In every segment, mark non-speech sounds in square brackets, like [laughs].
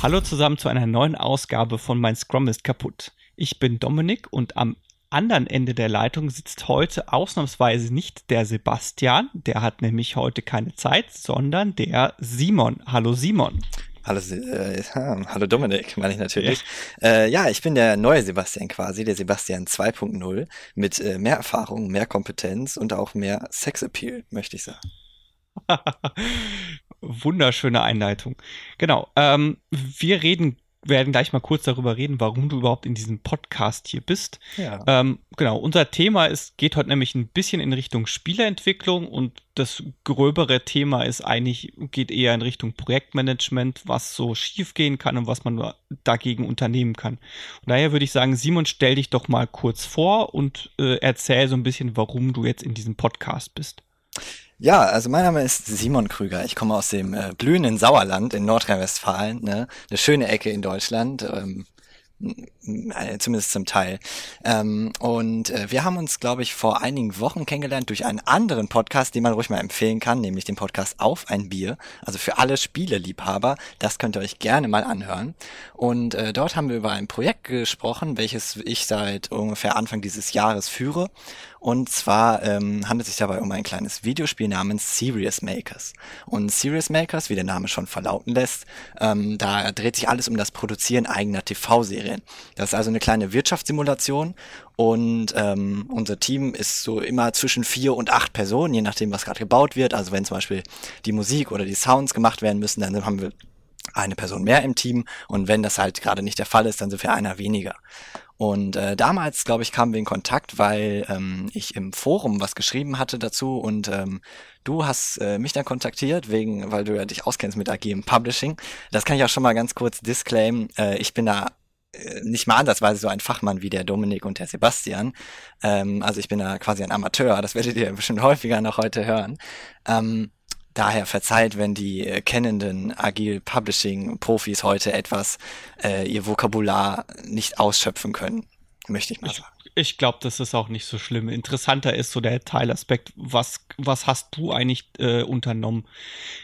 Hallo zusammen zu einer neuen Ausgabe von Mein Scrum ist kaputt. Ich bin Dominik und am anderen Ende der Leitung sitzt heute ausnahmsweise nicht der Sebastian, der hat nämlich heute keine Zeit, sondern der Simon. Hallo Simon. Hallo, äh, hallo Dominik, meine ich natürlich. Ja. Äh, ja, ich bin der neue Sebastian quasi, der Sebastian 2.0 mit äh, mehr Erfahrung, mehr Kompetenz und auch mehr Sexappeal, möchte ich sagen. [laughs] Wunderschöne Einleitung. Genau. Ähm, wir reden werden gleich mal kurz darüber reden, warum du überhaupt in diesem Podcast hier bist. Ja. Ähm, genau, unser Thema ist, geht heute nämlich ein bisschen in Richtung Spieleentwicklung und das gröbere Thema ist eigentlich, geht eher in Richtung Projektmanagement, was so schiefgehen kann und was man dagegen unternehmen kann. Und daher würde ich sagen, Simon, stell dich doch mal kurz vor und äh, erzähl so ein bisschen, warum du jetzt in diesem Podcast bist. Ja, also mein Name ist Simon Krüger. Ich komme aus dem äh, blühenden Sauerland in Nordrhein-Westfalen, ne? eine schöne Ecke in Deutschland. Ähm, äh, zumindest zum Teil. Ähm, und äh, wir haben uns, glaube ich, vor einigen Wochen kennengelernt durch einen anderen Podcast, den man ruhig mal empfehlen kann, nämlich den Podcast Auf ein Bier. Also für alle Spieleliebhaber, das könnt ihr euch gerne mal anhören. Und äh, dort haben wir über ein Projekt gesprochen, welches ich seit ungefähr Anfang dieses Jahres führe. Und zwar ähm, handelt es sich dabei um ein kleines Videospiel namens Serious Makers. Und Serious Makers, wie der Name schon verlauten lässt, ähm, da dreht sich alles um das Produzieren eigener TV-Serien. Das ist also eine kleine Wirtschaftssimulation und ähm, unser Team ist so immer zwischen vier und acht Personen, je nachdem, was gerade gebaut wird. Also wenn zum Beispiel die Musik oder die Sounds gemacht werden müssen, dann haben wir eine Person mehr im Team und wenn das halt gerade nicht der Fall ist, dann sind wir einer weniger. Und äh, damals, glaube ich, kamen wir in Kontakt, weil ähm, ich im Forum was geschrieben hatte dazu und ähm, du hast äh, mich dann kontaktiert, wegen, weil du ja dich auskennst mit agilem Publishing. Das kann ich auch schon mal ganz kurz disclaim. Äh, ich bin da nicht mal ansatzweise so ein Fachmann wie der Dominik und der Sebastian. Ähm, also ich bin da quasi ein Amateur, das werdet ihr bestimmt häufiger noch heute hören. Ähm, Daher verzeiht, wenn die äh, kennenden Agile Publishing Profis heute etwas äh, ihr Vokabular nicht ausschöpfen können, möchte ich mal sagen. Ich, ich glaube, das ist auch nicht so schlimm. Interessanter ist so der Teilaspekt. Was, was hast du eigentlich äh, unternommen?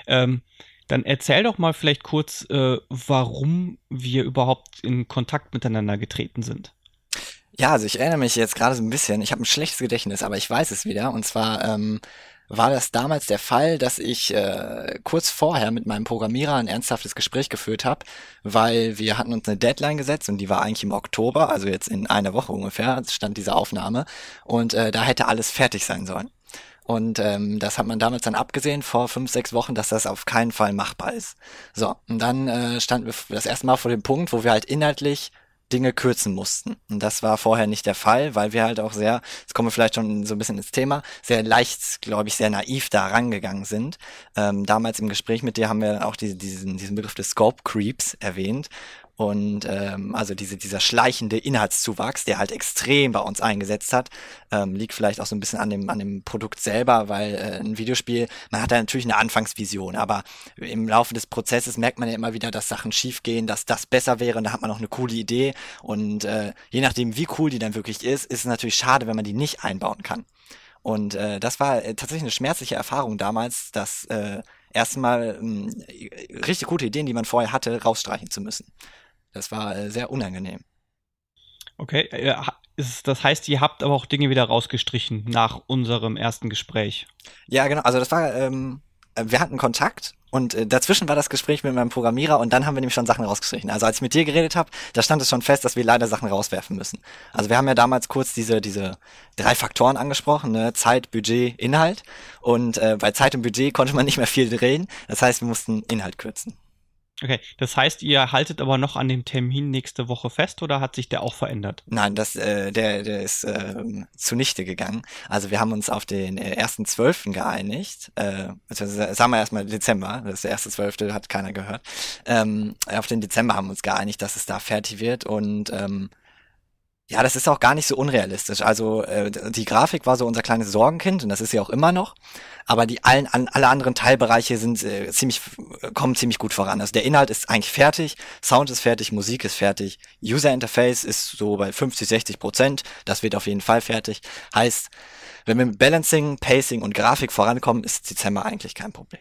Ähm, dann erzähl doch mal vielleicht kurz, äh, warum wir überhaupt in Kontakt miteinander getreten sind. Ja, also ich erinnere mich jetzt gerade so ein bisschen. Ich habe ein schlechtes Gedächtnis, aber ich weiß es wieder. Und zwar ähm, war das damals der Fall, dass ich äh, kurz vorher mit meinem Programmierer ein ernsthaftes Gespräch geführt habe, weil wir hatten uns eine Deadline gesetzt und die war eigentlich im Oktober, also jetzt in einer Woche ungefähr, stand diese Aufnahme und äh, da hätte alles fertig sein sollen. Und ähm, das hat man damals dann abgesehen vor fünf, sechs Wochen, dass das auf keinen Fall machbar ist. So, und dann äh, standen wir das erste Mal vor dem Punkt, wo wir halt inhaltlich Dinge kürzen mussten. Und das war vorher nicht der Fall, weil wir halt auch sehr, jetzt kommen wir vielleicht schon so ein bisschen ins Thema, sehr leicht, glaube ich, sehr naiv da rangegangen sind. Ähm, damals im Gespräch mit dir haben wir auch die, diesen, diesen Begriff des Scope Creeps erwähnt. Und ähm, also diese, dieser schleichende Inhaltszuwachs, der halt extrem bei uns eingesetzt hat, ähm, liegt vielleicht auch so ein bisschen an dem, an dem Produkt selber, weil äh, ein Videospiel, man hat da natürlich eine Anfangsvision, aber im Laufe des Prozesses merkt man ja immer wieder, dass Sachen schiefgehen, dass das besser wäre und da hat man auch eine coole Idee. Und äh, je nachdem, wie cool die dann wirklich ist, ist es natürlich schade, wenn man die nicht einbauen kann. Und äh, das war äh, tatsächlich eine schmerzliche Erfahrung damals, dass äh, erstmal äh, richtig gute Ideen, die man vorher hatte, rausstreichen zu müssen. Das war äh, sehr unangenehm. Okay, äh, das heißt, ihr habt aber auch Dinge wieder rausgestrichen nach unserem ersten Gespräch. Ja, genau. Also das war, ähm, äh, wir hatten Kontakt und äh, dazwischen war das Gespräch mit meinem Programmierer und dann haben wir nämlich schon Sachen rausgestrichen. Also als ich mit dir geredet habe, da stand es schon fest, dass wir leider Sachen rauswerfen müssen. Also wir haben ja damals kurz diese diese drei Faktoren angesprochen, ne? Zeit, Budget, Inhalt. Und äh, bei Zeit und Budget konnte man nicht mehr viel drehen. Das heißt, wir mussten Inhalt kürzen. Okay, das heißt, ihr haltet aber noch an dem Termin nächste Woche fest oder hat sich der auch verändert? Nein, das, äh, der, der ist äh, zunichte gegangen. Also wir haben uns auf den äh, ersten Zwölften geeinigt. Äh, also sagen wir erstmal Dezember, das ist der erste Zwölfte, hat keiner gehört. Ähm, auf den Dezember haben wir uns geeinigt, dass es da fertig wird und ähm, ja, das ist auch gar nicht so unrealistisch. Also äh, die Grafik war so unser kleines Sorgenkind und das ist sie auch immer noch. Aber die allen an, alle anderen Teilbereiche sind äh, ziemlich kommen ziemlich gut voran. Also der Inhalt ist eigentlich fertig, Sound ist fertig, Musik ist fertig, User Interface ist so bei 50, 60 Prozent. Das wird auf jeden Fall fertig. Heißt, wenn wir mit Balancing, Pacing und Grafik vorankommen, ist Dezember eigentlich kein Problem.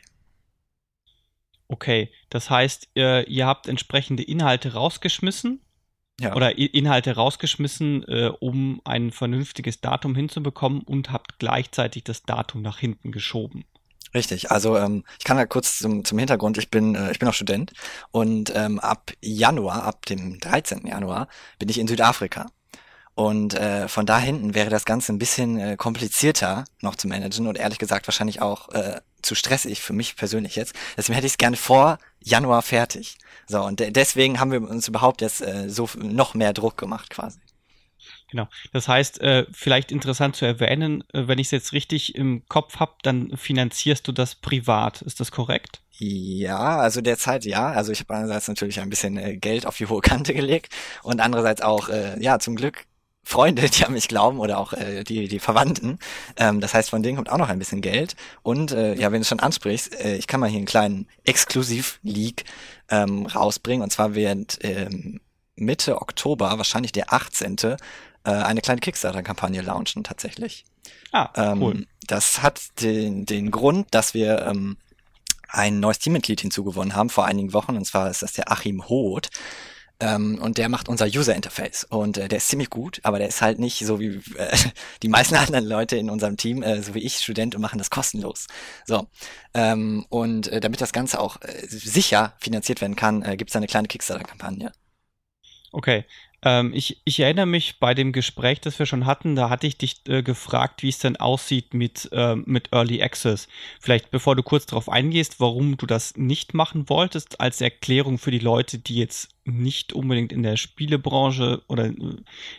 Okay, das heißt, ihr, ihr habt entsprechende Inhalte rausgeschmissen ja. oder Inhalte rausgeschmissen, äh, um ein vernünftiges Datum hinzubekommen und habt gleichzeitig das Datum nach hinten geschoben. Richtig, also ähm, ich kann da kurz zum, zum Hintergrund, ich bin, äh, ich bin auch Student und ähm, ab Januar, ab dem 13. Januar bin ich in Südafrika. Und äh, von da hinten wäre das Ganze ein bisschen äh, komplizierter noch zu managen und ehrlich gesagt wahrscheinlich auch äh, zu stressig für mich persönlich jetzt. Deswegen hätte ich es gerne vor Januar fertig. So, und de deswegen haben wir uns überhaupt jetzt äh, so noch mehr Druck gemacht quasi. Genau. Das heißt, äh, vielleicht interessant zu erwähnen, äh, wenn ich es jetzt richtig im Kopf habe, dann finanzierst du das privat. Ist das korrekt? Ja, also derzeit ja. Also ich habe einerseits natürlich ein bisschen äh, Geld auf die hohe Kante gelegt und andererseits auch, äh, ja, zum Glück Freunde, die an mich glauben oder auch äh, die, die Verwandten. Ähm, das heißt, von denen kommt auch noch ein bisschen Geld. Und äh, ja, wenn du schon ansprichst, äh, ich kann mal hier einen kleinen Exklusiv-Leak ähm, rausbringen. Und zwar wird ähm, Mitte Oktober, wahrscheinlich der 18., äh, eine kleine Kickstarter-Kampagne launchen tatsächlich. Ah, cool. Ähm, das hat den, den Grund, dass wir ähm, ein neues Teammitglied hinzugewonnen haben vor einigen Wochen. Und zwar ist das der Achim Hoth. Ähm, und der macht unser User Interface. Und äh, der ist ziemlich gut, aber der ist halt nicht so wie [laughs] äh, die meisten anderen Leute in unserem Team, äh, so wie ich, Student, und machen das kostenlos. So. Ähm, und äh, damit das Ganze auch äh, sicher finanziert werden kann, äh, gibt es eine kleine Kickstarter-Kampagne. Okay, ähm, ich, ich erinnere mich bei dem Gespräch, das wir schon hatten, da hatte ich dich äh, gefragt, wie es denn aussieht mit, äh, mit Early Access. Vielleicht bevor du kurz darauf eingehst, warum du das nicht machen wolltest, als Erklärung für die Leute, die jetzt nicht unbedingt in der Spielebranche oder äh,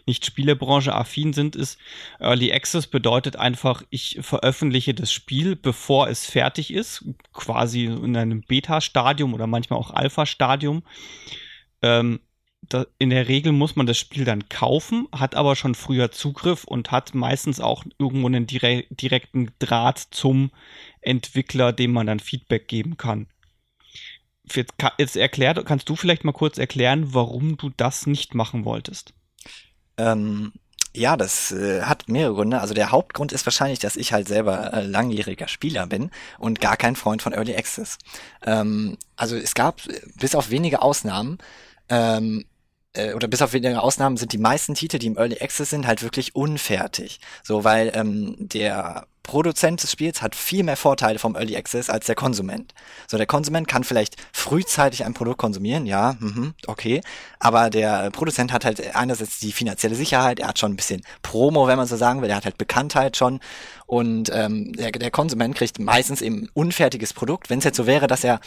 nicht Spielebranche affin sind, ist Early Access bedeutet einfach, ich veröffentliche das Spiel, bevor es fertig ist, quasi in einem Beta-Stadium oder manchmal auch Alpha-Stadium. Ähm, in der Regel muss man das Spiel dann kaufen, hat aber schon früher Zugriff und hat meistens auch irgendwo einen dire direkten Draht zum Entwickler, dem man dann Feedback geben kann. Jetzt, jetzt erklärt, kannst du vielleicht mal kurz erklären, warum du das nicht machen wolltest? Ähm, ja, das äh, hat mehrere Gründe. Also der Hauptgrund ist wahrscheinlich, dass ich halt selber äh, langjähriger Spieler bin und gar kein Freund von Early Access. Ähm, also es gab äh, bis auf wenige Ausnahmen ähm, äh, oder bis auf wenige Ausnahmen sind die meisten Titel, die im Early Access sind, halt wirklich unfertig. So, weil ähm, der Produzent des Spiels hat viel mehr Vorteile vom Early Access als der Konsument. So, der Konsument kann vielleicht frühzeitig ein Produkt konsumieren, ja, mhm, okay, aber der Produzent hat halt einerseits die finanzielle Sicherheit, er hat schon ein bisschen Promo, wenn man so sagen will, er hat halt Bekanntheit schon und ähm, der, der Konsument kriegt meistens eben unfertiges Produkt. Wenn es jetzt so wäre, dass er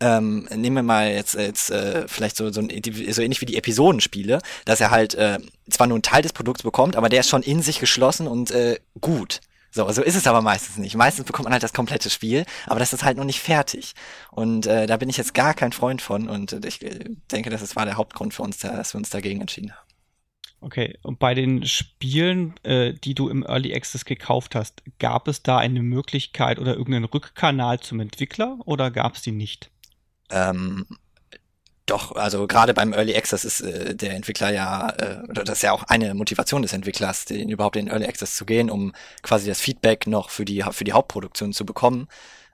ähm, nehmen wir mal jetzt, jetzt äh, vielleicht so, so, ein, so ähnlich wie die Episodenspiele, dass er halt äh, zwar nur einen Teil des Produkts bekommt, aber der ist schon in sich geschlossen und äh, gut. So, so ist es aber meistens nicht. Meistens bekommt man halt das komplette Spiel, aber das ist halt noch nicht fertig. Und äh, da bin ich jetzt gar kein Freund von und ich äh, denke, das war der Hauptgrund für uns, dass wir uns dagegen entschieden haben. Okay, und bei den Spielen, äh, die du im Early Access gekauft hast, gab es da eine Möglichkeit oder irgendeinen Rückkanal zum Entwickler oder gab es die nicht? Ähm, doch, also gerade beim Early Access ist äh, der Entwickler ja, äh, das ist ja auch eine Motivation des Entwicklers, den, überhaupt in Early Access zu gehen, um quasi das Feedback noch für die für die Hauptproduktion zu bekommen.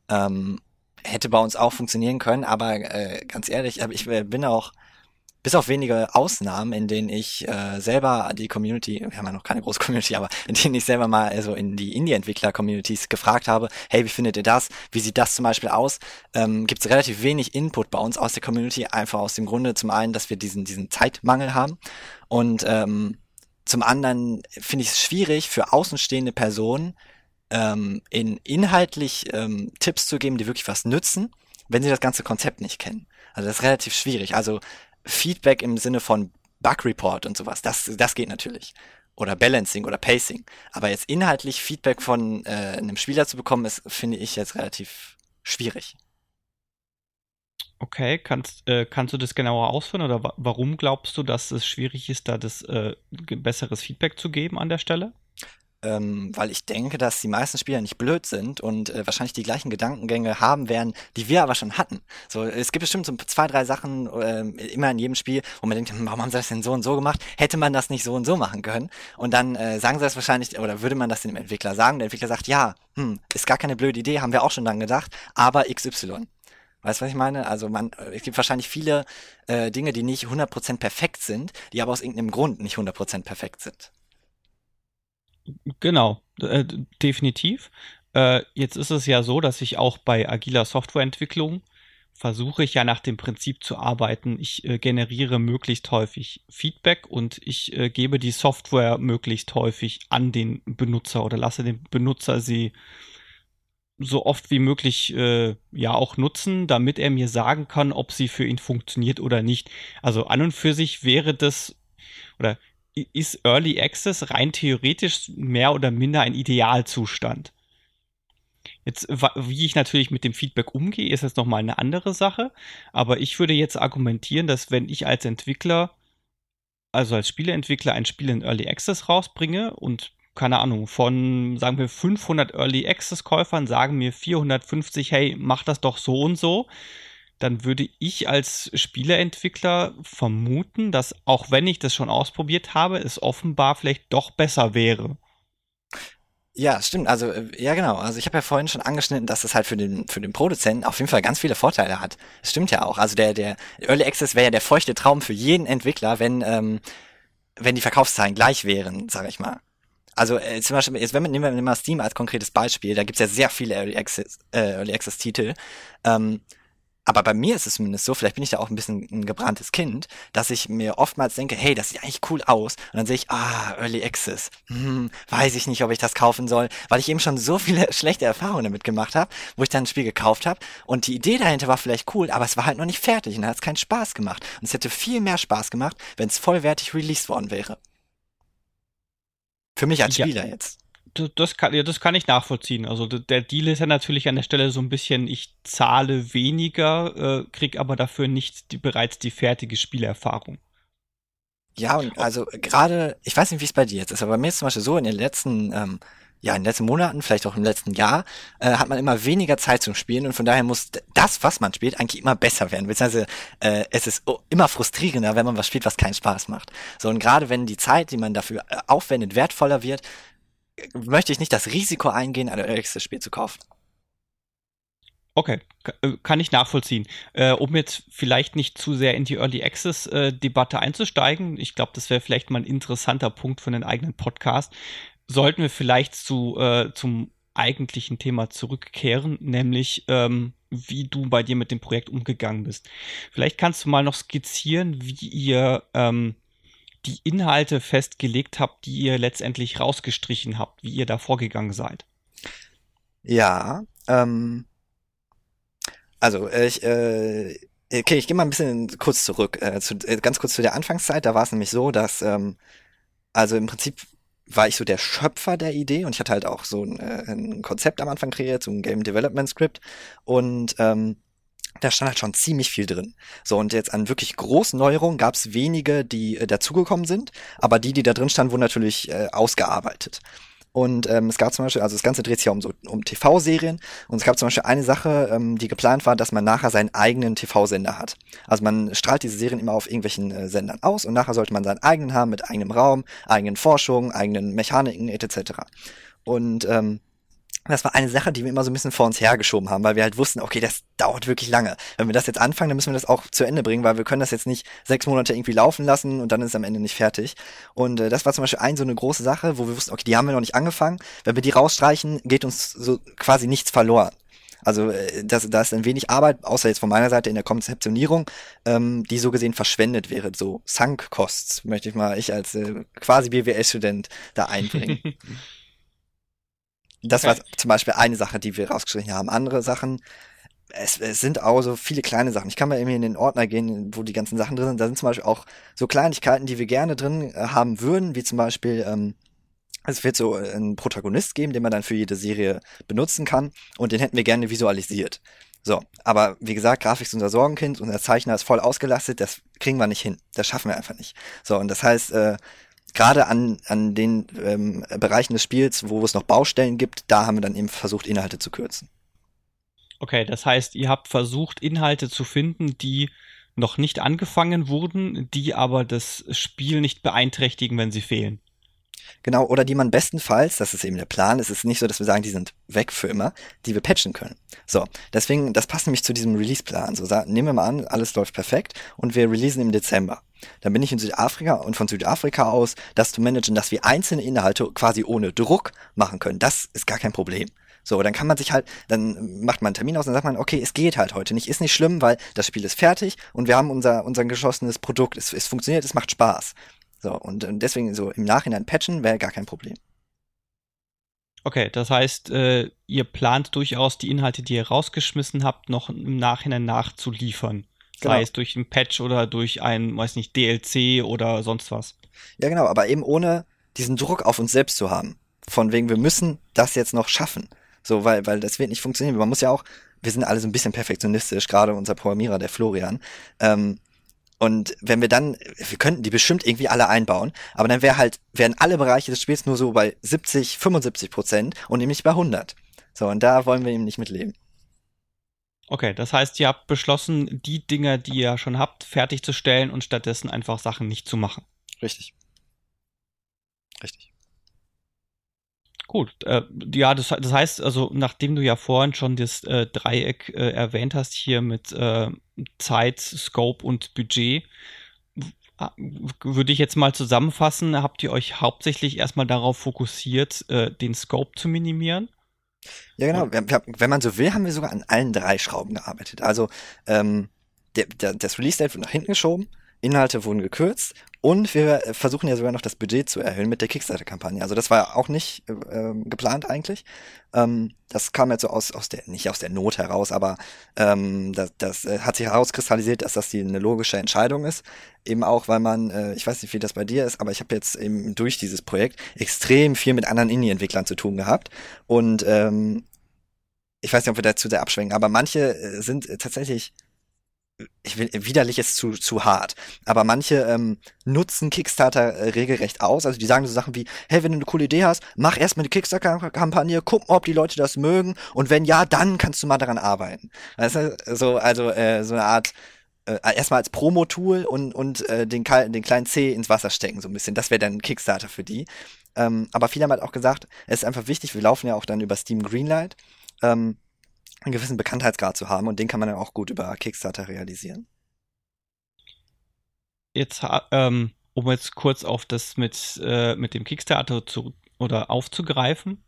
Ähm, hätte bei uns auch funktionieren können, aber äh, ganz ehrlich, ich bin auch bis auf wenige Ausnahmen, in denen ich äh, selber die Community, wir haben ja noch keine große Community, aber in denen ich selber mal also in die Indie-Entwickler-Communities gefragt habe, hey, wie findet ihr das? Wie sieht das zum Beispiel aus? Ähm, Gibt es relativ wenig Input bei uns aus der Community, einfach aus dem Grunde zum einen, dass wir diesen, diesen Zeitmangel haben und ähm, zum anderen finde ich es schwierig für außenstehende Personen, ähm, in inhaltlich ähm, Tipps zu geben, die wirklich was nützen, wenn sie das ganze Konzept nicht kennen. Also das ist relativ schwierig. Also Feedback im Sinne von Bug Report und sowas, das, das geht natürlich. Oder Balancing oder Pacing. Aber jetzt inhaltlich Feedback von äh, einem Spieler zu bekommen, ist, finde ich jetzt relativ schwierig. Okay, kannst, äh, kannst du das genauer ausführen oder warum glaubst du, dass es schwierig ist, da das äh, besseres Feedback zu geben an der Stelle? Ähm, weil ich denke, dass die meisten Spieler nicht blöd sind und äh, wahrscheinlich die gleichen Gedankengänge haben werden, die wir aber schon hatten. So, es gibt bestimmt so zwei, drei Sachen äh, immer in jedem Spiel, wo man denkt, hm, warum haben sie das denn so und so gemacht? Hätte man das nicht so und so machen können? Und dann äh, sagen sie das wahrscheinlich, oder würde man das dem Entwickler sagen? Der Entwickler sagt, ja, hm, ist gar keine blöde Idee, haben wir auch schon dann gedacht, aber XY. Weißt du, was ich meine? Also man, es gibt wahrscheinlich viele äh, Dinge, die nicht 100% perfekt sind, die aber aus irgendeinem Grund nicht 100% perfekt sind. Genau, äh, definitiv. Äh, jetzt ist es ja so, dass ich auch bei agiler Softwareentwicklung versuche ich ja nach dem Prinzip zu arbeiten. Ich äh, generiere möglichst häufig Feedback und ich äh, gebe die Software möglichst häufig an den Benutzer oder lasse den Benutzer sie so oft wie möglich äh, ja auch nutzen, damit er mir sagen kann, ob sie für ihn funktioniert oder nicht. Also an und für sich wäre das oder ist Early Access rein theoretisch mehr oder minder ein Idealzustand. Jetzt, wie ich natürlich mit dem Feedback umgehe, ist jetzt nochmal eine andere Sache. Aber ich würde jetzt argumentieren, dass wenn ich als Entwickler, also als Spieleentwickler ein Spiel in Early Access rausbringe und keine Ahnung, von, sagen wir, 500 Early Access Käufern sagen mir 450, hey, mach das doch so und so, dann würde ich als Spieleentwickler vermuten, dass auch wenn ich das schon ausprobiert habe, es offenbar vielleicht doch besser wäre. Ja, stimmt. Also äh, ja, genau. Also ich habe ja vorhin schon angeschnitten, dass es halt für den für den Produzenten auf jeden Fall ganz viele Vorteile hat. Das stimmt ja auch. Also der der Early Access wäre ja der feuchte Traum für jeden Entwickler, wenn ähm, wenn die Verkaufszahlen gleich wären, sage ich mal. Also äh, zum Beispiel, jetzt wenn man nehmen wir mal Steam als konkretes Beispiel, da gibt's ja sehr viele Early Access, äh, Early Access Titel. Ähm, aber bei mir ist es zumindest so, vielleicht bin ich da auch ein bisschen ein gebranntes Kind, dass ich mir oftmals denke, hey, das sieht eigentlich cool aus. Und dann sehe ich, ah, Early Access. Hm, weiß ich nicht, ob ich das kaufen soll, weil ich eben schon so viele [laughs] schlechte Erfahrungen damit gemacht habe, wo ich dann ein Spiel gekauft habe. Und die Idee dahinter war vielleicht cool, aber es war halt noch nicht fertig und da hat es keinen Spaß gemacht. Und es hätte viel mehr Spaß gemacht, wenn es vollwertig released worden wäre. Für mich als Spieler ja. jetzt das kann, ja, das kann ich nachvollziehen. Also der Deal ist ja natürlich an der Stelle so ein bisschen, ich zahle weniger, äh, krieg aber dafür nicht die, bereits die fertige Spielerfahrung. Ja, und also gerade, ich weiß nicht, wie es bei dir jetzt ist, aber bei mir ist zum Beispiel so, in den letzten, ähm, ja, in den letzten Monaten, vielleicht auch im letzten Jahr, äh, hat man immer weniger Zeit zum Spielen und von daher muss das, was man spielt, eigentlich immer besser werden. Beziehungsweise äh, es ist immer frustrierender, wenn man was spielt, was keinen Spaß macht. So, und gerade wenn die Zeit, die man dafür äh, aufwendet, wertvoller wird, möchte ich nicht das Risiko eingehen, ein nächstes Spiel zu kaufen. Okay, äh, kann ich nachvollziehen. Äh, um jetzt vielleicht nicht zu sehr in die Early Access äh, Debatte einzusteigen, ich glaube, das wäre vielleicht mal ein interessanter Punkt für einen eigenen Podcast, sollten wir vielleicht zu, äh, zum eigentlichen Thema zurückkehren, nämlich ähm, wie du bei dir mit dem Projekt umgegangen bist. Vielleicht kannst du mal noch skizzieren, wie ihr ähm, die Inhalte festgelegt habt, die ihr letztendlich rausgestrichen habt, wie ihr da vorgegangen seid. Ja, ähm, also ich, äh, okay, ich gehe mal ein bisschen kurz zurück, äh, zu, äh, ganz kurz zu der Anfangszeit. Da war es nämlich so, dass, ähm, also im Prinzip war ich so der Schöpfer der Idee und ich hatte halt auch so ein, äh, ein Konzept am Anfang kreiert, so ein Game Development Script und ähm, da stand halt schon ziemlich viel drin. So, und jetzt an wirklich großen Neuerungen gab es wenige, die äh, dazugekommen sind, aber die, die da drin standen, wurden natürlich äh, ausgearbeitet. Und ähm, es gab zum Beispiel, also das Ganze dreht sich ja um so um TV-Serien und es gab zum Beispiel eine Sache, ähm, die geplant war, dass man nachher seinen eigenen TV-Sender hat. Also man strahlt diese Serien immer auf irgendwelchen äh, Sendern aus und nachher sollte man seinen eigenen haben mit eigenem Raum, eigenen Forschungen, eigenen Mechaniken etc. Und ähm, das war eine Sache, die wir immer so ein bisschen vor uns hergeschoben haben, weil wir halt wussten, okay, das dauert wirklich lange. Wenn wir das jetzt anfangen, dann müssen wir das auch zu Ende bringen, weil wir können das jetzt nicht sechs Monate irgendwie laufen lassen und dann ist es am Ende nicht fertig. Und äh, das war zum Beispiel ein so eine große Sache, wo wir wussten, okay, die haben wir noch nicht angefangen. Wenn wir die rausstreichen, geht uns so quasi nichts verloren. Also äh, das, da ist ein wenig Arbeit, außer jetzt von meiner Seite in der Konzeptionierung, ähm, die so gesehen verschwendet wäre. So Sunk Costs möchte ich mal ich als äh, quasi BWL-Student da einbringen. [laughs] Das okay. war zum Beispiel eine Sache, die wir rausgestrichen haben. Andere Sachen, es, es sind auch so viele kleine Sachen. Ich kann mal irgendwie in den Ordner gehen, wo die ganzen Sachen drin sind. Da sind zum Beispiel auch so Kleinigkeiten, die wir gerne drin äh, haben würden, wie zum Beispiel, ähm, es wird so einen Protagonist geben, den man dann für jede Serie benutzen kann und den hätten wir gerne visualisiert. So, aber wie gesagt, Grafik ist unser Sorgenkind, unser Zeichner ist voll ausgelastet, das kriegen wir nicht hin. Das schaffen wir einfach nicht. So, und das heißt, äh, gerade an, an den ähm, Bereichen des Spiels, wo es noch Baustellen gibt, da haben wir dann eben versucht, Inhalte zu kürzen. Okay, das heißt, ihr habt versucht, Inhalte zu finden, die noch nicht angefangen wurden, die aber das Spiel nicht beeinträchtigen, wenn sie fehlen. Genau, oder die man bestenfalls, das ist eben der Plan, es ist nicht so, dass wir sagen, die sind weg für immer, die wir patchen können. So, deswegen, das passt nämlich zu diesem Release-Plan. So, nehmen wir mal an, alles läuft perfekt und wir releasen im Dezember. Dann bin ich in Südafrika und von Südafrika aus das zu managen, dass wir einzelne Inhalte quasi ohne Druck machen können. Das ist gar kein Problem. So, dann kann man sich halt, dann macht man einen Termin aus und sagt man, okay, es geht halt heute nicht, ist nicht schlimm, weil das Spiel ist fertig und wir haben unser, unser geschossenes Produkt, es, es funktioniert, es macht Spaß. So, und, und deswegen so im Nachhinein patchen wäre gar kein Problem. Okay, das heißt, äh, ihr plant durchaus die Inhalte, die ihr rausgeschmissen habt, noch im Nachhinein nachzuliefern. Genau. Sei es durch ein Patch oder durch ein, weiß nicht, DLC oder sonst was. Ja, genau, aber eben ohne diesen Druck auf uns selbst zu haben. Von wegen, wir müssen das jetzt noch schaffen. So, weil, weil das wird nicht funktionieren. Man muss ja auch, wir sind alle so ein bisschen perfektionistisch, gerade unser Programmierer, der Florian. Ähm, und wenn wir dann, wir könnten die bestimmt irgendwie alle einbauen, aber dann wäre halt, wären alle Bereiche des Spiels nur so bei 70, 75 Prozent und nämlich bei 100. So, und da wollen wir eben nicht mitleben. Okay, das heißt, ihr habt beschlossen, die Dinger, die ihr schon habt, fertigzustellen und stattdessen einfach Sachen nicht zu machen. Richtig. Richtig. Gut, äh, ja, das, das heißt, also nachdem du ja vorhin schon das äh, Dreieck äh, erwähnt hast, hier mit äh, Zeit, Scope und Budget, würde ich jetzt mal zusammenfassen, habt ihr euch hauptsächlich erstmal darauf fokussiert, äh, den Scope zu minimieren? Ja, genau. wenn man so will, haben wir sogar an allen drei Schrauben gearbeitet. Also ähm, der, der, das Release-Date wird nach hinten geschoben, Inhalte wurden gekürzt und wir versuchen ja sogar noch das Budget zu erhöhen mit der Kickstarter-Kampagne. Also das war auch nicht äh, geplant eigentlich. Ähm, das kam jetzt so aus, aus der, nicht aus der Not heraus, aber ähm, das, das äh, hat sich herauskristallisiert, dass das die eine logische Entscheidung ist. Eben auch, weil man, äh, ich weiß nicht, wie das bei dir ist, aber ich habe jetzt eben durch dieses Projekt extrem viel mit anderen Indie-Entwicklern zu tun gehabt. Und ähm, ich weiß nicht, ob wir dazu sehr abschwenken, aber manche äh, sind tatsächlich ich will, widerlich ist zu, zu hart. Aber manche ähm, nutzen Kickstarter äh, regelrecht aus. Also die sagen so Sachen wie, hey, wenn du eine coole Idee hast, mach erstmal eine Kickstarter-Kampagne, guck mal, ob die Leute das mögen und wenn ja, dann kannst du mal daran arbeiten. Das ist so, also äh, so eine Art äh, erstmal als Promo-Tool und, und äh, den, den kleinen C ins Wasser stecken, so ein bisschen. Das wäre dann Kickstarter für die. Ähm, aber viele haben halt auch gesagt, es ist einfach wichtig, wir laufen ja auch dann über Steam Greenlight. Ähm, einen gewissen Bekanntheitsgrad zu haben und den kann man dann auch gut über Kickstarter realisieren. Jetzt, ähm, um jetzt kurz auf das mit, äh, mit dem Kickstarter zu, oder aufzugreifen.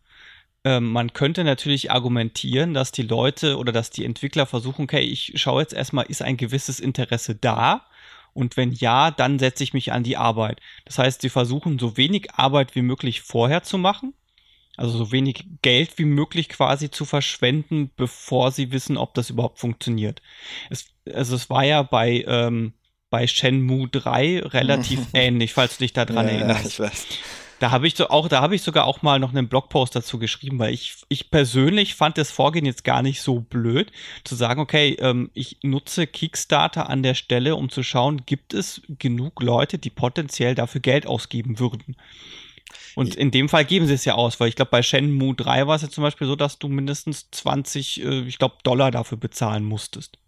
Ähm, man könnte natürlich argumentieren, dass die Leute oder dass die Entwickler versuchen, okay, ich schaue jetzt erstmal, ist ein gewisses Interesse da? Und wenn ja, dann setze ich mich an die Arbeit. Das heißt, sie versuchen so wenig Arbeit wie möglich vorher zu machen, also so wenig Geld wie möglich quasi zu verschwenden, bevor sie wissen, ob das überhaupt funktioniert. Es, also es war ja bei, ähm, bei Shenmue 3 relativ [laughs] ähnlich, falls du dich daran ja, erinnerst. ich weiß. Da habe ich so auch, da habe ich sogar auch mal noch einen Blogpost dazu geschrieben, weil ich, ich persönlich fand das Vorgehen jetzt gar nicht so blöd, zu sagen, okay, ähm, ich nutze Kickstarter an der Stelle, um zu schauen, gibt es genug Leute, die potenziell dafür Geld ausgeben würden. Und in dem Fall geben sie es ja aus, weil ich glaube, bei Shenmue 3 war es ja zum Beispiel so, dass du mindestens 20, äh, ich glaube, Dollar dafür bezahlen musstest.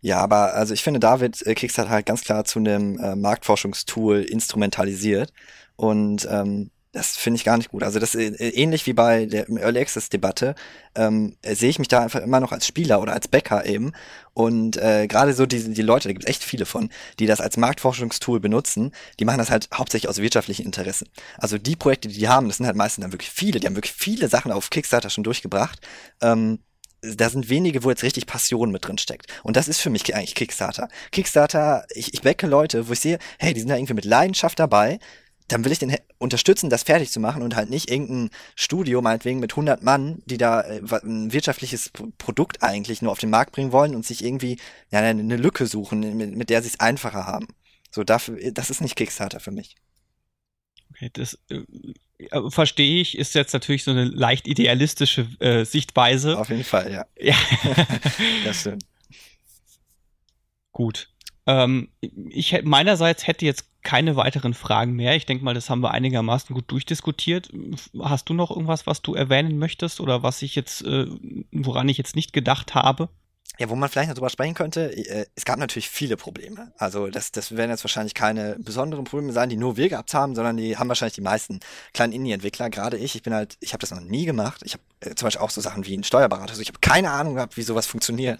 Ja, aber also ich finde, da wird äh, Kickstarter halt ganz klar zu einem äh, Marktforschungstool instrumentalisiert. Und ähm, das finde ich gar nicht gut. Also das äh, ähnlich wie bei der Early Access Debatte ähm, äh, sehe ich mich da einfach immer noch als Spieler oder als Bäcker eben. Und äh, gerade so die, die Leute, da gibt es echt viele von, die das als Marktforschungstool benutzen, die machen das halt hauptsächlich aus wirtschaftlichen Interessen. Also die Projekte, die die haben, das sind halt meistens dann wirklich viele, die haben wirklich viele Sachen auf Kickstarter schon durchgebracht. Ähm, da sind wenige, wo jetzt richtig Passion mit drin steckt. Und das ist für mich eigentlich Kickstarter. Kickstarter, ich, ich backe Leute, wo ich sehe, hey, die sind da irgendwie mit Leidenschaft dabei, dann will ich den unterstützen, das fertig zu machen und halt nicht irgendein Studio, meinetwegen mit 100 Mann, die da äh, ein wirtschaftliches Produkt eigentlich nur auf den Markt bringen wollen und sich irgendwie ja, eine Lücke suchen, mit, mit der sie es einfacher haben. So, dafür, das ist nicht Kickstarter für mich. Okay, das äh, äh verstehe ich, ist jetzt natürlich so eine leicht idealistische äh, Sichtweise. Auf jeden Fall, ja. Ja. [laughs] das stimmt. Gut. Ähm, ich meinerseits hätte jetzt keine weiteren Fragen mehr. Ich denke mal, das haben wir einigermaßen gut durchdiskutiert. Hast du noch irgendwas, was du erwähnen möchtest oder was ich jetzt, äh, woran ich jetzt nicht gedacht habe? Ja, wo man vielleicht noch drüber sprechen könnte, äh, es gab natürlich viele Probleme. Also das, das werden jetzt wahrscheinlich keine besonderen Probleme sein, die nur wir gehabt haben, sondern die haben wahrscheinlich die meisten kleinen Indie-Entwickler. Gerade ich, ich bin halt, ich habe das noch nie gemacht. Ich habe äh, zum Beispiel auch so Sachen wie ein Steuerberater. Also ich habe keine Ahnung gehabt, wie sowas funktioniert.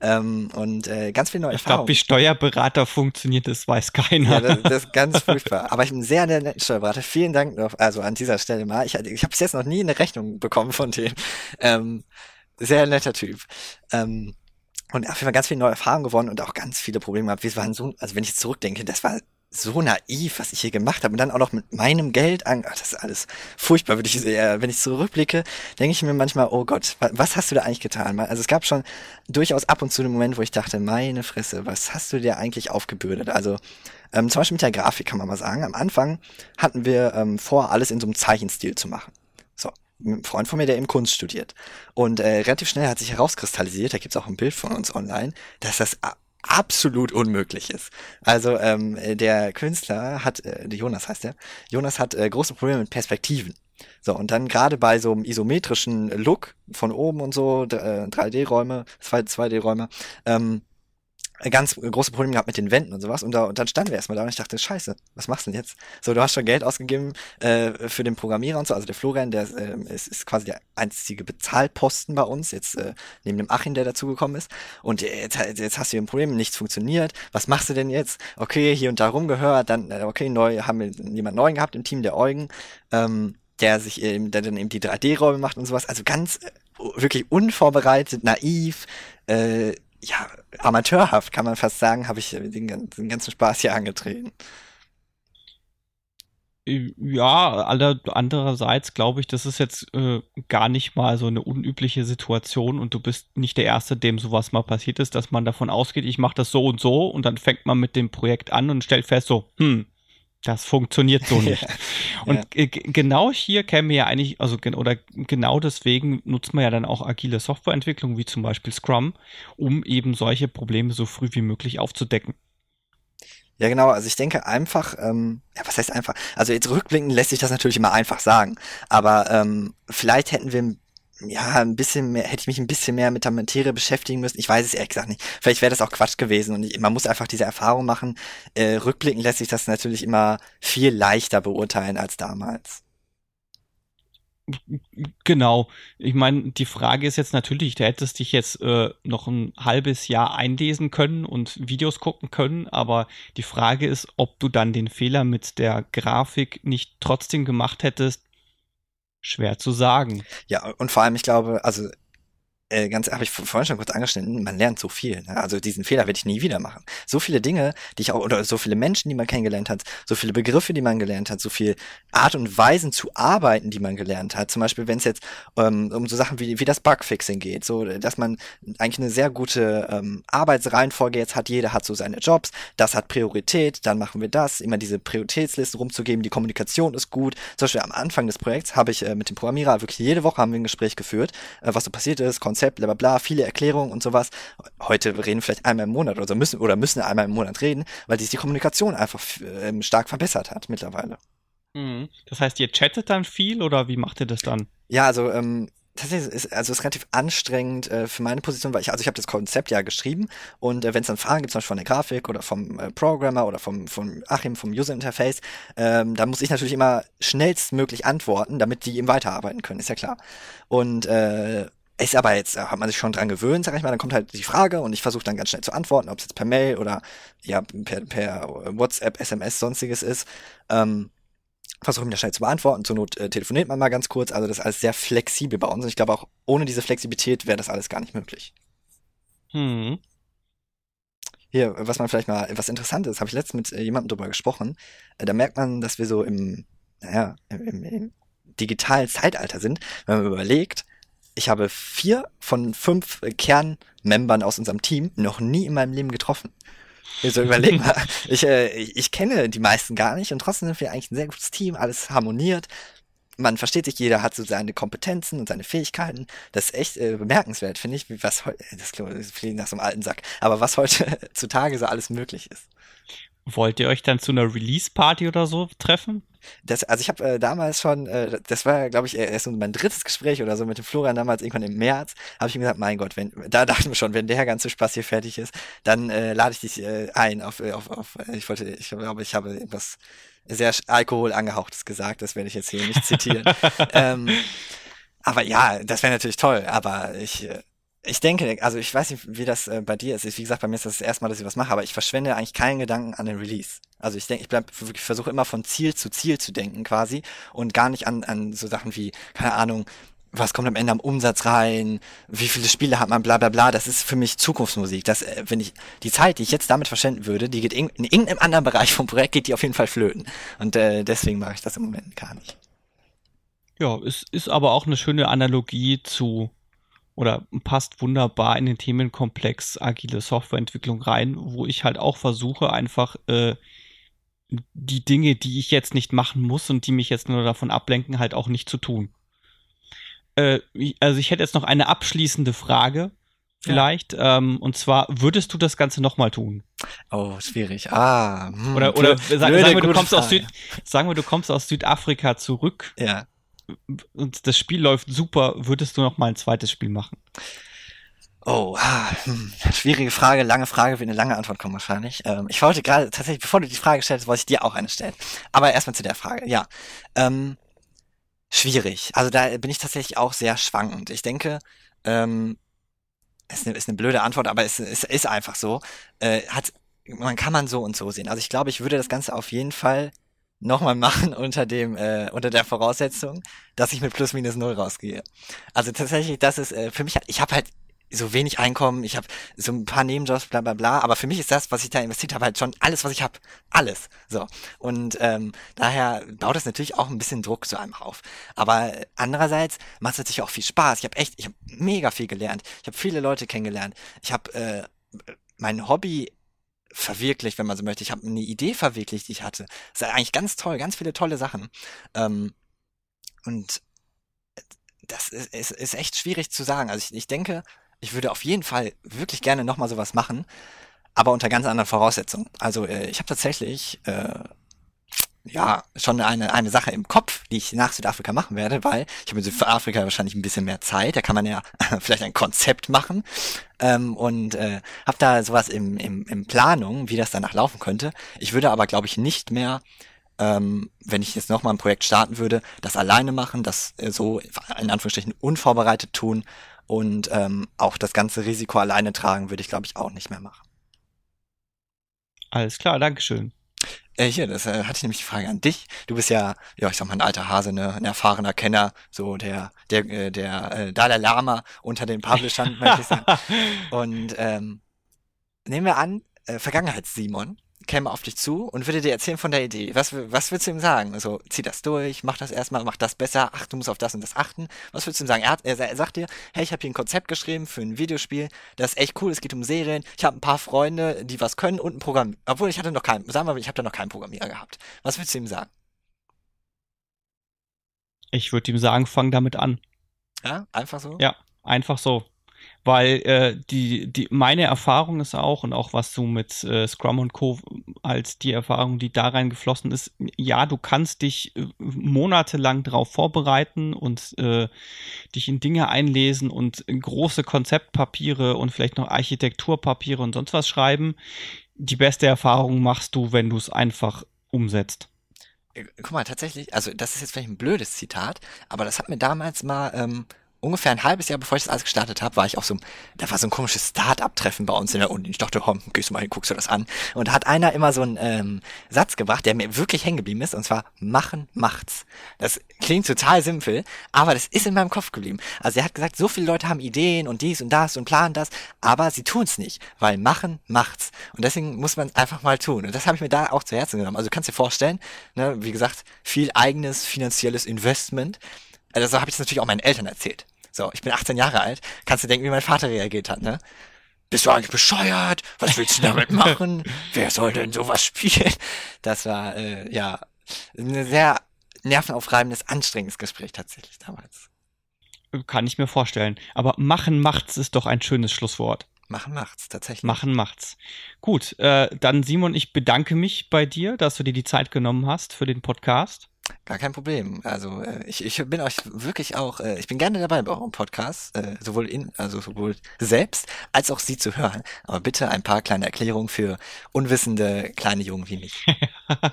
Ähm, und äh, ganz viele neue Ich glaube, wie Steuerberater funktioniert, das weiß keiner. Ja, das, das ist ganz furchtbar. Aber ich bin sehr, sehr netter Steuerberater. Vielen Dank noch, also an dieser Stelle mal. Ich, ich habe bis jetzt noch nie eine Rechnung bekommen von dem. Ähm, sehr netter Typ. Ähm, und auf jeden Fall ganz viele neue Erfahrungen gewonnen und auch ganz viele Probleme gehabt. Wir waren so, also wenn ich jetzt zurückdenke, das war so naiv, was ich hier gemacht habe und dann auch noch mit meinem Geld an, ach, das ist alles furchtbar, würde ich sehr, wenn ich zurückblicke, denke ich mir manchmal, oh Gott, was hast du da eigentlich getan? Also es gab schon durchaus ab und zu den Moment, wo ich dachte, meine Fresse, was hast du dir eigentlich aufgebürdet? Also ähm, zum Beispiel mit der Grafik kann man mal sagen. Am Anfang hatten wir ähm, vor, alles in so einem Zeichenstil zu machen ein Freund von mir, der eben Kunst studiert. Und äh, relativ schnell hat sich herauskristallisiert, da gibt's auch ein Bild von uns online, dass das absolut unmöglich ist. Also ähm, der Künstler hat, äh, Jonas heißt er, Jonas hat äh, große Probleme mit Perspektiven. So, und dann gerade bei so einem isometrischen Look von oben und so, 3D-Räume, 2D-Räume, ähm, ganz große Probleme gehabt mit den Wänden und sowas. Und, da, und dann standen wir erstmal da und ich dachte, scheiße, was machst du denn jetzt? So, du hast schon Geld ausgegeben äh, für den Programmierer und so. Also der Florian, der äh, ist, ist quasi der einzige Bezahlposten bei uns, jetzt äh, neben dem Achim, der dazugekommen ist. Und jetzt, jetzt hast du hier ein Problem, nichts funktioniert. Was machst du denn jetzt? Okay, hier und da rumgehört, dann, äh, okay, neu, haben wir jemand neuen gehabt im Team, der Eugen, ähm, der sich eben, der dann eben die 3D-Räume macht und sowas. Also ganz äh, wirklich unvorbereitet, naiv, äh, ja, amateurhaft, kann man fast sagen, habe ich den, den, ganzen Spaß hier angetreten. Ja, andererseits glaube ich, das ist jetzt äh, gar nicht mal so eine unübliche Situation und du bist nicht der Erste, dem sowas mal passiert ist, dass man davon ausgeht, ich mache das so und so und dann fängt man mit dem Projekt an und stellt fest, so, hm, das funktioniert so [laughs] nicht. Und ja. genau hier käme ja eigentlich, also oder genau deswegen nutzt man ja dann auch agile Softwareentwicklung wie zum Beispiel Scrum, um eben solche Probleme so früh wie möglich aufzudecken. Ja, genau. Also ich denke einfach, ähm, ja, was heißt einfach? Also jetzt rückblickend lässt sich das natürlich immer einfach sagen. Aber ähm, vielleicht hätten wir ja, ein bisschen mehr, hätte ich mich ein bisschen mehr mit der Materie beschäftigen müssen. Ich weiß es ehrlich gesagt nicht. Vielleicht wäre das auch Quatsch gewesen und ich, man muss einfach diese Erfahrung machen. Äh, rückblickend lässt sich das natürlich immer viel leichter beurteilen als damals. Genau. Ich meine, die Frage ist jetzt natürlich, du hättest dich jetzt äh, noch ein halbes Jahr einlesen können und Videos gucken können, aber die Frage ist, ob du dann den Fehler mit der Grafik nicht trotzdem gemacht hättest, Schwer zu sagen. Ja, und vor allem, ich glaube, also äh, ganz, habe ich vorhin schon kurz angeschnitten, man lernt so viel. Ne? Also diesen Fehler werde ich nie wieder machen. So viele Dinge, die ich auch, oder so viele Menschen, die man kennengelernt hat, so viele Begriffe, die man gelernt hat, so viel Art und Weisen zu arbeiten, die man gelernt hat. Zum Beispiel, wenn es jetzt ähm, um so Sachen wie, wie das Bugfixing geht, so dass man eigentlich eine sehr gute ähm, Arbeitsreihenfolge jetzt hat, jeder hat so seine Jobs, das hat Priorität, dann machen wir das, immer diese Prioritätslisten rumzugeben, die Kommunikation ist gut. Zum Beispiel am Anfang des Projekts habe ich äh, mit dem Programmierer wirklich jede Woche haben wir ein Gespräch geführt, äh, was so passiert ist, Konzept, bla bla bla, viele Erklärungen und sowas. Heute reden wir vielleicht einmal im Monat oder so müssen oder müssen einmal im Monat reden, weil sich die Kommunikation einfach ähm, stark verbessert hat mittlerweile. Mhm. Das heißt, ihr chattet dann viel oder wie macht ihr das dann? Ja, also ähm, tatsächlich ist also ist relativ anstrengend äh, für meine Position, weil ich also ich habe das Konzept ja geschrieben und äh, wenn es dann Fragen gibt, zum Beispiel von der Grafik oder vom äh, Programmer oder vom vom Achim vom User Interface, ähm, da muss ich natürlich immer schnellstmöglich antworten, damit die eben weiterarbeiten können, ist ja klar. Und äh, ist aber jetzt, hat man sich schon dran gewöhnt, sag ich mal, dann kommt halt die Frage und ich versuche dann ganz schnell zu antworten, ob es jetzt per Mail oder ja per, per WhatsApp, SMS, sonstiges ist. Ähm, versuche mir das schnell zu beantworten. Zur Not äh, telefoniert man mal ganz kurz. Also das ist alles sehr flexibel bei uns. Und ich glaube auch ohne diese Flexibilität wäre das alles gar nicht möglich. Hm. Hier, was man vielleicht mal, was Interessantes, habe ich letztens mit äh, jemandem drüber gesprochen. Äh, da merkt man, dass wir so im, naja, im, im, im digitalen Zeitalter sind, wenn man überlegt, ich habe vier von fünf Kernmembern aus unserem Team noch nie in meinem Leben getroffen. Also überleg mal, ich, äh, ich kenne die meisten gar nicht und trotzdem sind wir eigentlich ein sehr gutes Team, alles harmoniert. Man versteht sich, jeder hat so seine Kompetenzen und seine Fähigkeiten. Das ist echt äh, bemerkenswert, finde ich, wie was heute, das klingt nach so einem alten Sack, aber was heutzutage [laughs] so alles möglich ist. Wollt ihr euch dann zu einer Release-Party oder so treffen? Das, also ich habe äh, damals schon, äh, das war, glaube ich, erst so mein drittes Gespräch oder so mit dem Florian damals irgendwann im März, habe ich mir gesagt, mein Gott, wenn, da dachten wir schon, wenn der ganze Spaß hier fertig ist, dann äh, lade ich dich äh, ein auf, äh, auf, auf, ich wollte, ich glaube, ich habe etwas sehr Alkohol angehauchtes gesagt, das werde ich jetzt hier nicht zitieren. [laughs] ähm, aber ja, das wäre natürlich toll, aber ich, äh, ich denke, also ich weiß nicht, wie das äh, bei dir ist. Wie gesagt, bei mir ist das das erste Mal, dass ich was mache, aber ich verschwende eigentlich keinen Gedanken an den Release. Also ich denke, ich bleib, ich versuche immer von Ziel zu Ziel zu denken quasi und gar nicht an, an so Sachen wie, keine Ahnung, was kommt am Ende am Umsatz rein, wie viele Spiele hat man, bla bla bla. Das ist für mich Zukunftsmusik. Das, äh, wenn ich, die Zeit, die ich jetzt damit verschwenden würde, die geht in, in irgendeinem anderen Bereich vom Projekt, geht die auf jeden Fall flöten. Und äh, deswegen mache ich das im Moment gar nicht. Ja, es ist aber auch eine schöne Analogie zu oder passt wunderbar in den Themenkomplex agile Softwareentwicklung rein, wo ich halt auch versuche, einfach äh, die Dinge, die ich jetzt nicht machen muss und die mich jetzt nur davon ablenken, halt auch nicht zu tun. Äh, also ich hätte jetzt noch eine abschließende Frage vielleicht. Ja. Ähm, und zwar, würdest du das Ganze nochmal tun? Oh, schwierig. Ah. Hm, oder oder blöde, sagen, wir, du kommst aus Süd, sagen wir, du kommst aus Südafrika zurück. Ja und das Spiel läuft super, würdest du noch mal ein zweites Spiel machen? Oh, ah, schwierige Frage, lange Frage, wird eine lange Antwort kommen wahrscheinlich. Ähm, ich wollte gerade tatsächlich, bevor du die Frage stellst, wollte ich dir auch eine stellen. Aber erstmal zu der Frage, ja. Ähm, schwierig. Also da bin ich tatsächlich auch sehr schwankend. Ich denke, ähm, ist eine, ist eine blöde Antwort, aber es, es ist einfach so. Äh, hat, man kann man so und so sehen. Also ich glaube, ich würde das Ganze auf jeden Fall nochmal machen unter dem äh, unter der Voraussetzung, dass ich mit plus minus null rausgehe. Also tatsächlich, das ist äh, für mich. Ich habe halt so wenig Einkommen, ich habe so ein paar Nebenjobs, bla bla bla, aber für mich ist das, was ich da investiert habe, halt schon alles, was ich habe. Alles. So. Und ähm, daher baut das natürlich auch ein bisschen Druck so einem auf. Aber andererseits macht es natürlich auch viel Spaß. Ich habe echt, ich habe mega viel gelernt. Ich habe viele Leute kennengelernt. Ich habe äh, mein Hobby verwirklicht, wenn man so möchte. Ich habe eine Idee verwirklicht, die ich hatte. Das ist eigentlich ganz toll, ganz viele tolle Sachen. Ähm, und das ist, ist, ist echt schwierig zu sagen. Also ich, ich denke, ich würde auf jeden Fall wirklich gerne nochmal sowas machen, aber unter ganz anderen Voraussetzungen. Also äh, ich habe tatsächlich äh, ja, schon eine, eine Sache im Kopf, die ich nach Südafrika machen werde, weil ich habe in Südafrika wahrscheinlich ein bisschen mehr Zeit, da kann man ja [laughs] vielleicht ein Konzept machen ähm, und äh, habe da sowas im, im, im Planung, wie das danach laufen könnte. Ich würde aber, glaube ich, nicht mehr, ähm, wenn ich jetzt nochmal ein Projekt starten würde, das alleine machen, das äh, so in Anführungsstrichen unvorbereitet tun und ähm, auch das ganze Risiko alleine tragen, würde ich, glaube ich, auch nicht mehr machen. Alles klar, Dankeschön. Äh, hier, das äh, hatte ich nämlich die Frage an dich. Du bist ja, ja, ich sag mal, ein alter Hase, ne, ein erfahrener Kenner, so der, der, äh, der äh, Dalai Lama unter den Publishern, möchte ich sagen. [laughs] Und ähm, nehmen wir an, äh, Vergangenheits-Simon käme auf dich zu und würde dir erzählen von der Idee. Was, was würdest du ihm sagen? Also, zieh das durch, mach das erstmal, mach das besser, ach, du musst auf das und das achten. Was würdest du ihm sagen? Er, hat, er, sagt dir, hey, ich habe hier ein Konzept geschrieben für ein Videospiel, das ist echt cool, es geht um Serien, ich habe ein paar Freunde, die was können und ein Programm. Obwohl, ich hatte noch keinen, sagen wir mal, ich habe da noch keinen Programmierer gehabt. Was würdest du ihm sagen? Ich würde ihm sagen, fang damit an. Ja, einfach so? Ja, einfach so weil äh, die, die, meine Erfahrung ist auch und auch was du mit äh, Scrum und Co. als die Erfahrung, die da reingeflossen ist, ja, du kannst dich äh, monatelang darauf vorbereiten und äh, dich in Dinge einlesen und große Konzeptpapiere und vielleicht noch Architekturpapiere und sonst was schreiben. Die beste Erfahrung machst du, wenn du es einfach umsetzt. Äh, guck mal, tatsächlich, also das ist jetzt vielleicht ein blödes Zitat, aber das hat mir damals mal ähm, ungefähr ein halbes Jahr bevor ich das alles gestartet habe, war ich auf so einem, da war so ein komisches Start-up-Treffen bei uns in der Uni. Ich dachte, komm, gehst du mal hin, guckst du das an. Und da hat einer immer so einen ähm, Satz gebracht, der mir wirklich hängen geblieben ist, und zwar, machen macht's. Das klingt total simpel, aber das ist in meinem Kopf geblieben. Also er hat gesagt, so viele Leute haben Ideen und dies und das und planen das, aber sie tun's nicht, weil machen macht's. Und deswegen muss man es einfach mal tun. Und das habe ich mir da auch zu Herzen genommen. Also du kannst dir vorstellen, ne, wie gesagt, viel eigenes finanzielles Investment. Also habe ich das natürlich auch meinen Eltern erzählt. So, ich bin 18 Jahre alt. Kannst du denken, wie mein Vater reagiert hat, ne? Bist du eigentlich bescheuert? Was willst du damit [laughs] machen? Wer soll denn sowas spielen? Das war, äh, ja, ein sehr nervenaufreibendes, anstrengendes Gespräch tatsächlich damals. Kann ich mir vorstellen. Aber machen macht's ist doch ein schönes Schlusswort. Machen macht's, tatsächlich. Machen macht's. Gut, äh, dann Simon, ich bedanke mich bei dir, dass du dir die Zeit genommen hast für den Podcast. Gar kein Problem. Also äh, ich, ich bin euch wirklich auch, äh, ich bin gerne dabei bei eurem Podcast, äh, sowohl in, also sowohl selbst als auch sie zu hören. Aber bitte ein paar kleine Erklärungen für unwissende kleine Jungen wie mich.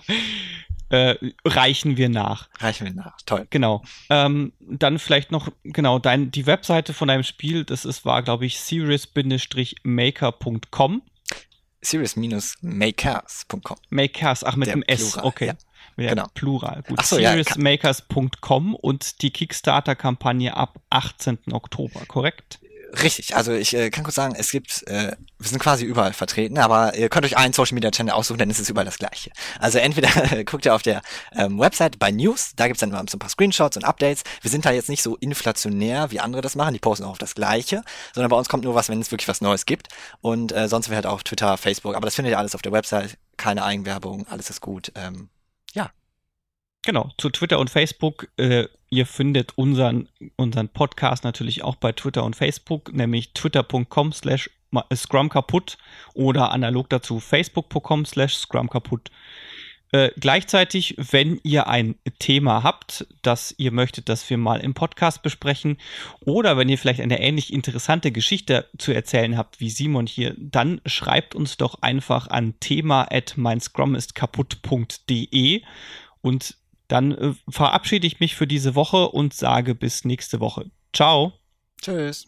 [laughs] äh, reichen wir nach. Reichen wir nach, toll. Genau. Ähm, dann vielleicht noch, genau, dein, die Webseite von deinem Spiel, das ist, war, glaube ich, serious-maker.com. Serious-makers.com. Makers, ach, mit dem S, Plural, okay. Ja. Mit genau. Plural. Gut. Ach so, Seriousmakers.com ja, und die Kickstarter-Kampagne ab 18. Oktober, korrekt? Richtig, also ich äh, kann kurz sagen, es gibt, äh, wir sind quasi überall vertreten, aber ihr könnt euch einen Social Media Channel aussuchen, dann ist es überall das gleiche. Also entweder [laughs] guckt ihr auf der ähm, Website bei News, da gibt's dann immer so ein paar Screenshots und Updates. Wir sind da jetzt nicht so inflationär, wie andere das machen, die posten auch auf das gleiche, sondern bei uns kommt nur was, wenn es wirklich was Neues gibt. Und äh, sonst sind halt auch Twitter, Facebook, aber das findet ihr alles auf der Website, keine Eigenwerbung, alles ist gut. Ähm. Genau, zu Twitter und Facebook. Äh, ihr findet unseren, unseren Podcast natürlich auch bei Twitter und Facebook, nämlich twitter.com slash Scrum kaputt oder analog dazu facebook.com slash Scrum kaputt. Äh, gleichzeitig, wenn ihr ein Thema habt, das ihr möchtet, dass wir mal im Podcast besprechen, oder wenn ihr vielleicht eine ähnlich interessante Geschichte zu erzählen habt wie Simon hier, dann schreibt uns doch einfach an thema at meinscrumistkaputt.de und dann äh, verabschiede ich mich für diese Woche und sage bis nächste Woche. Ciao. Tschüss.